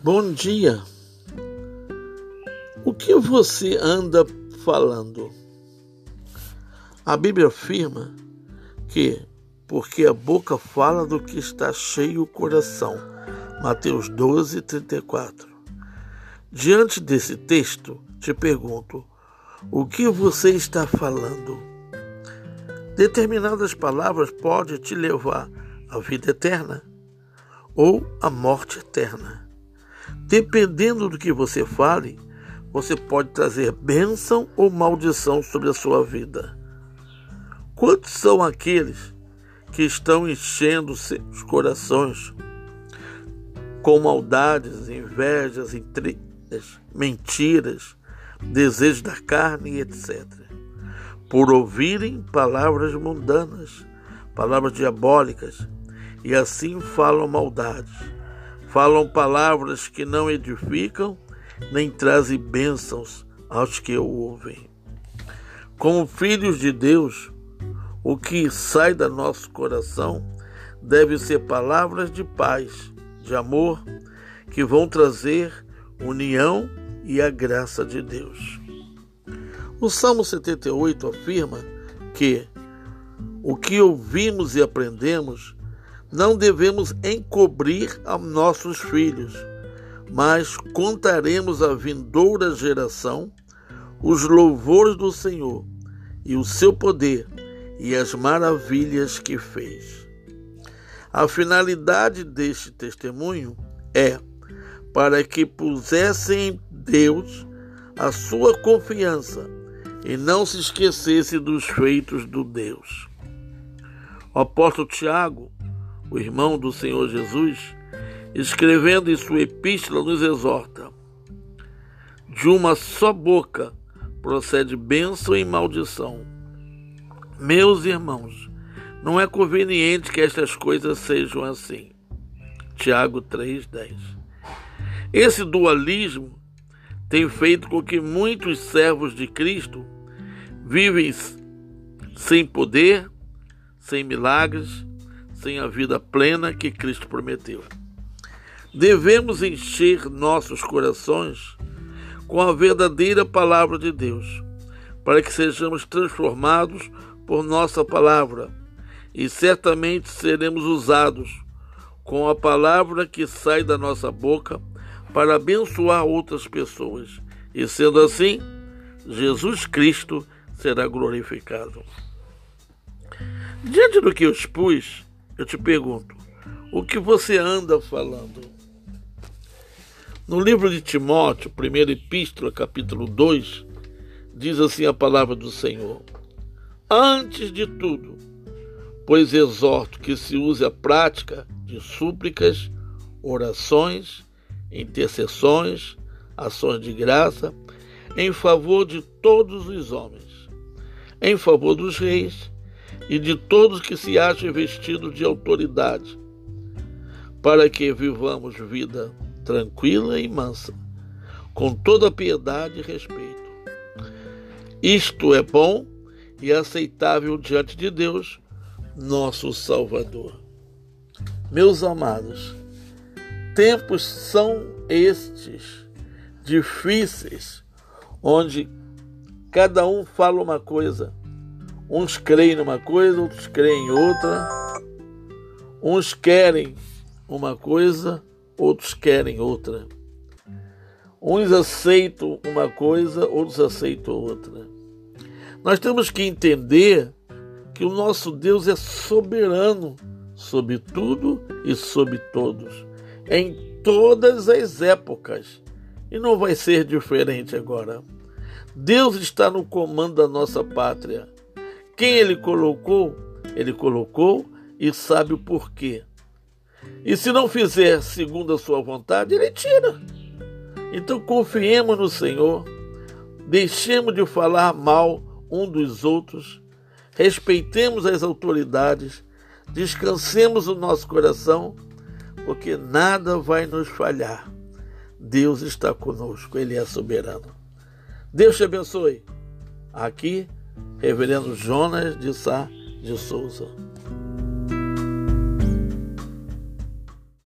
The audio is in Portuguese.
Bom dia. O que você anda falando? A Bíblia afirma que porque a boca fala do que está cheio o coração. Mateus 12, 34. Diante desse texto, te pergunto: o que você está falando? Determinadas palavras podem te levar à vida eterna ou à morte eterna. Dependendo do que você fale, você pode trazer bênção ou maldição sobre a sua vida. Quantos são aqueles que estão enchendo seus corações com maldades, invejas, intrigas, mentiras, desejos da carne, etc. Por ouvirem palavras mundanas, palavras diabólicas, e assim falam maldades falam palavras que não edificam, nem trazem bênçãos aos que o ouvem. Como filhos de Deus, o que sai do nosso coração deve ser palavras de paz, de amor, que vão trazer união e a graça de Deus. O Salmo 78 afirma que o que ouvimos e aprendemos não devemos encobrir a nossos filhos, mas contaremos à vindoura geração os louvores do Senhor e o seu poder e as maravilhas que fez. A finalidade deste testemunho é para que pusessem em Deus a sua confiança e não se esquecesse dos feitos do Deus. O apóstolo Tiago o irmão do Senhor Jesus, escrevendo em sua epístola, nos exorta: De uma só boca procede bênção e maldição. Meus irmãos, não é conveniente que estas coisas sejam assim. Tiago 3,10. Esse dualismo tem feito com que muitos servos de Cristo vivem sem poder, sem milagres, sem a vida plena que Cristo prometeu. Devemos encher nossos corações com a verdadeira palavra de Deus, para que sejamos transformados por nossa palavra e certamente seremos usados com a palavra que sai da nossa boca para abençoar outras pessoas. E sendo assim, Jesus Cristo será glorificado. Diante do que eu expus, eu te pergunto, o que você anda falando? No livro de Timóteo, primeira epístola, capítulo 2, diz assim a palavra do Senhor: Antes de tudo, pois exorto que se use a prática de súplicas, orações, intercessões, ações de graça, em favor de todos os homens, em favor dos reis e de todos que se acham vestidos de autoridade, para que vivamos vida tranquila e mansa, com toda piedade e respeito. Isto é bom e aceitável diante de Deus, nosso Salvador. Meus amados, tempos são estes difíceis, onde cada um fala uma coisa Uns creem numa coisa, outros creem em outra. Uns querem uma coisa, outros querem outra. Uns aceitam uma coisa, outros aceitam outra. Nós temos que entender que o nosso Deus é soberano sobre tudo e sobre todos, em todas as épocas. E não vai ser diferente agora. Deus está no comando da nossa pátria. Quem ele colocou, ele colocou e sabe o porquê. E se não fizer segundo a sua vontade, ele tira. Então confiemos no Senhor, deixemos de falar mal um dos outros, respeitemos as autoridades, descansemos o nosso coração, porque nada vai nos falhar. Deus está conosco, Ele é soberano. Deus te abençoe. Aqui Reverendo Jonas de Sá de Souza.